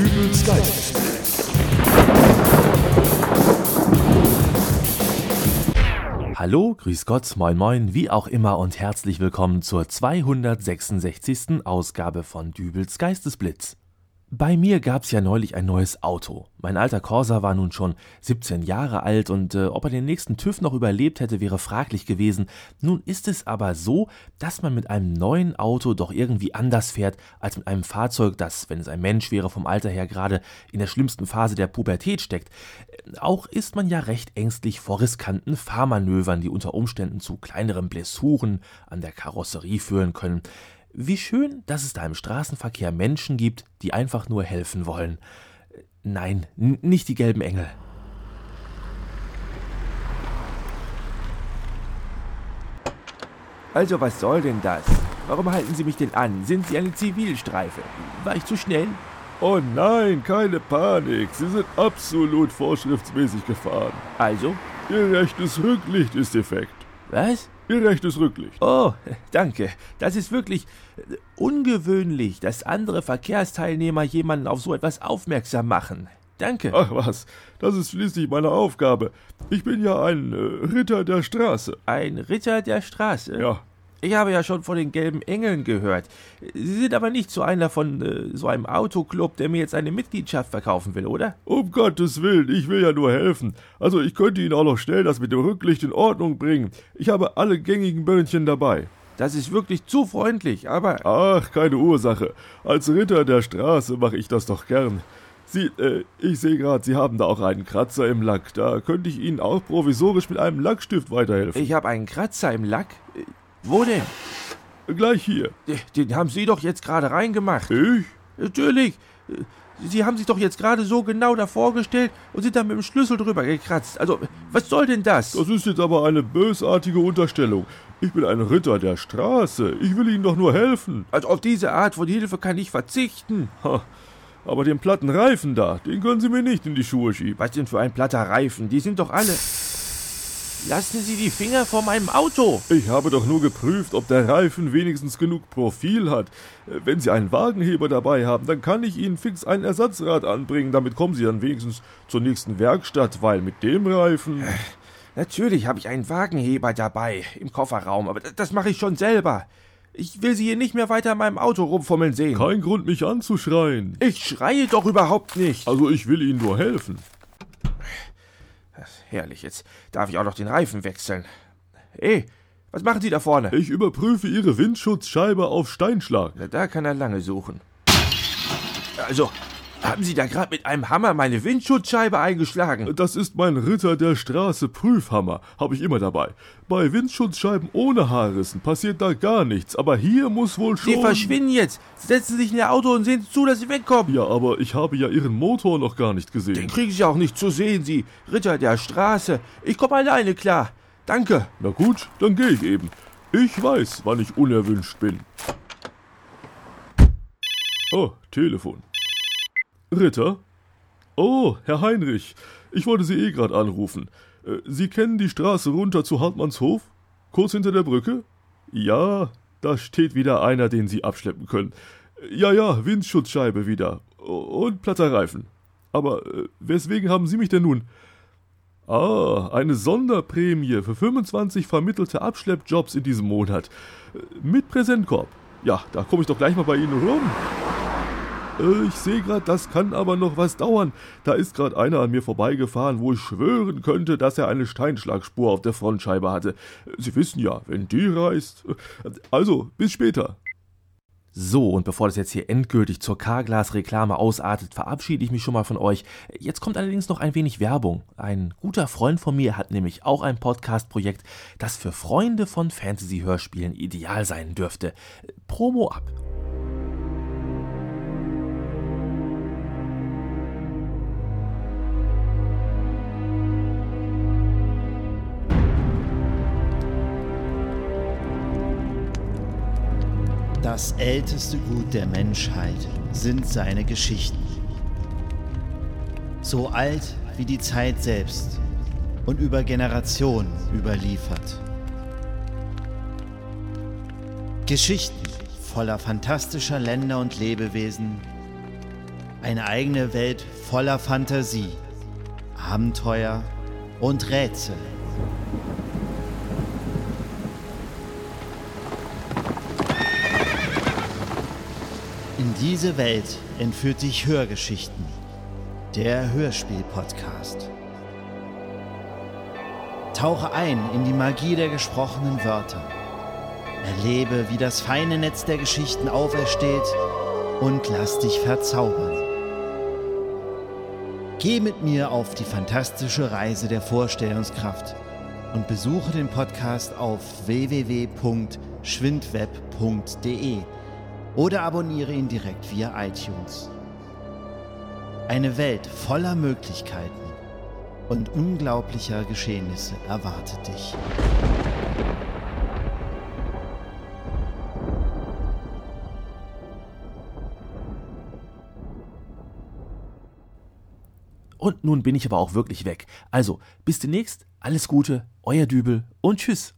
Dübels Geistesblitz. Hallo, grüß Gott, moin moin, wie auch immer und herzlich willkommen zur 266. Ausgabe von Dübels Geistesblitz. Bei mir gab's ja neulich ein neues Auto. Mein alter Corsa war nun schon 17 Jahre alt und äh, ob er den nächsten TÜV noch überlebt hätte, wäre fraglich gewesen. Nun ist es aber so, dass man mit einem neuen Auto doch irgendwie anders fährt als mit einem Fahrzeug, das, wenn es ein Mensch wäre, vom Alter her gerade in der schlimmsten Phase der Pubertät steckt. Auch ist man ja recht ängstlich vor riskanten Fahrmanövern, die unter Umständen zu kleineren Blessuren an der Karosserie führen können. Wie schön, dass es da im Straßenverkehr Menschen gibt, die einfach nur helfen wollen. Nein, nicht die gelben Engel. Also was soll denn das? Warum halten Sie mich denn an? Sind Sie eine Zivilstreife? War ich zu schnell? Oh nein, keine Panik. Sie sind absolut vorschriftsmäßig gefahren. Also? Ihr rechtes Rücklicht ist defekt. Was? Ihr rechtes Rücklicht. Oh, danke. Das ist wirklich äh, ungewöhnlich, dass andere Verkehrsteilnehmer jemanden auf so etwas aufmerksam machen. Danke. Ach was, das ist schließlich meine Aufgabe. Ich bin ja ein äh, Ritter der Straße. Ein Ritter der Straße? Ja. Ich habe ja schon von den gelben Engeln gehört. Sie sind aber nicht so einer von äh, so einem Autoclub, der mir jetzt eine Mitgliedschaft verkaufen will, oder? Um Gottes Willen, ich will ja nur helfen. Also ich könnte Ihnen auch noch schnell das mit dem Rücklicht in Ordnung bringen. Ich habe alle gängigen Böhnchen dabei. Das ist wirklich zu freundlich, aber. Ach, keine Ursache. Als Ritter der Straße mache ich das doch gern. Sie, äh, ich sehe gerade, Sie haben da auch einen Kratzer im Lack. Da könnte ich Ihnen auch provisorisch mit einem Lackstift weiterhelfen. Ich habe einen Kratzer im Lack? Wo denn? Gleich hier. Den haben Sie doch jetzt gerade reingemacht. Ich? Natürlich. Sie haben sich doch jetzt gerade so genau da vorgestellt und sind dann mit dem Schlüssel drüber gekratzt. Also, was soll denn das? Das ist jetzt aber eine bösartige Unterstellung. Ich bin ein Ritter der Straße. Ich will Ihnen doch nur helfen. Also auf diese Art von Hilfe kann ich verzichten. Ha. Aber den platten Reifen da, den können Sie mir nicht in die Schuhe schieben. Was denn für ein platter Reifen? Die sind doch alle. Lassen Sie die Finger vor meinem Auto! Ich habe doch nur geprüft, ob der Reifen wenigstens genug Profil hat. Wenn Sie einen Wagenheber dabei haben, dann kann ich Ihnen fix ein Ersatzrad anbringen. Damit kommen Sie dann wenigstens zur nächsten Werkstatt, weil mit dem Reifen. Natürlich habe ich einen Wagenheber dabei im Kofferraum, aber das mache ich schon selber. Ich will Sie hier nicht mehr weiter in meinem Auto rumfummeln sehen. Kein Grund, mich anzuschreien. Ich schreie doch überhaupt nicht. Also ich will Ihnen nur helfen. Herrlich, jetzt darf ich auch noch den Reifen wechseln. Ey, was machen Sie da vorne? Ich überprüfe Ihre Windschutzscheibe auf Steinschlag. Na, da kann er lange suchen. Also, haben Sie da gerade mit einem Hammer meine Windschutzscheibe eingeschlagen? Das ist mein Ritter der Straße Prüfhammer. Habe ich immer dabei. Bei Windschutzscheiben ohne Haarrissen passiert da gar nichts, aber hier muss wohl schon. Sie verschwinden jetzt. Setzen Sie sich in Ihr Auto und sehen zu, dass Sie wegkommen. Ja, aber ich habe ja Ihren Motor noch gar nicht gesehen. Den kriegen Sie auch nicht zu sehen, Sie Ritter der Straße. Ich komme alleine klar. Danke. Na gut, dann gehe ich eben. Ich weiß, wann ich unerwünscht bin. Oh, Telefon. Ritter? Oh, Herr Heinrich, ich wollte Sie eh gerade anrufen. Äh, Sie kennen die Straße runter zu Hartmannshof? Kurz hinter der Brücke? Ja, da steht wieder einer, den Sie abschleppen können. Ja, ja, Windschutzscheibe wieder. Und platter Reifen. Aber äh, weswegen haben Sie mich denn nun? Ah, eine Sonderprämie für 25 vermittelte Abschleppjobs in diesem Monat. Äh, mit Präsentkorb. Ja, da komme ich doch gleich mal bei Ihnen rum. Äh, ich sehe gerade, das kann aber noch was dauern. Da ist gerade einer an mir vorbeigefahren, wo ich schwören könnte, dass er eine Steinschlagspur auf der Frontscheibe hatte. Sie wissen ja, wenn die reißt. Also, bis später. So, und bevor das jetzt hier endgültig zur Carglass-Reklame ausartet, verabschiede ich mich schon mal von euch. Jetzt kommt allerdings noch ein wenig Werbung. Ein guter Freund von mir hat nämlich auch ein Podcast-Projekt, das für Freunde von Fantasy-Hörspielen ideal sein dürfte. Promo ab. Das älteste Gut der Menschheit sind seine Geschichten. So alt wie die Zeit selbst und über Generationen überliefert. Geschichten voller fantastischer Länder und Lebewesen, Eine eigene Welt voller Fantasie, Abenteuer und Rätsel. Diese Welt entführt dich Hörgeschichten. Der Hörspiel-Podcast. Tauche ein in die Magie der gesprochenen Wörter. Erlebe, wie das feine Netz der Geschichten aufersteht und lass dich verzaubern. Geh mit mir auf die fantastische Reise der Vorstellungskraft und besuche den Podcast auf www.schwindweb.de oder abonniere ihn direkt via iTunes. Eine Welt voller Möglichkeiten und unglaublicher Geschehnisse erwartet dich. Und nun bin ich aber auch wirklich weg. Also, bis demnächst, alles Gute, euer Dübel und tschüss.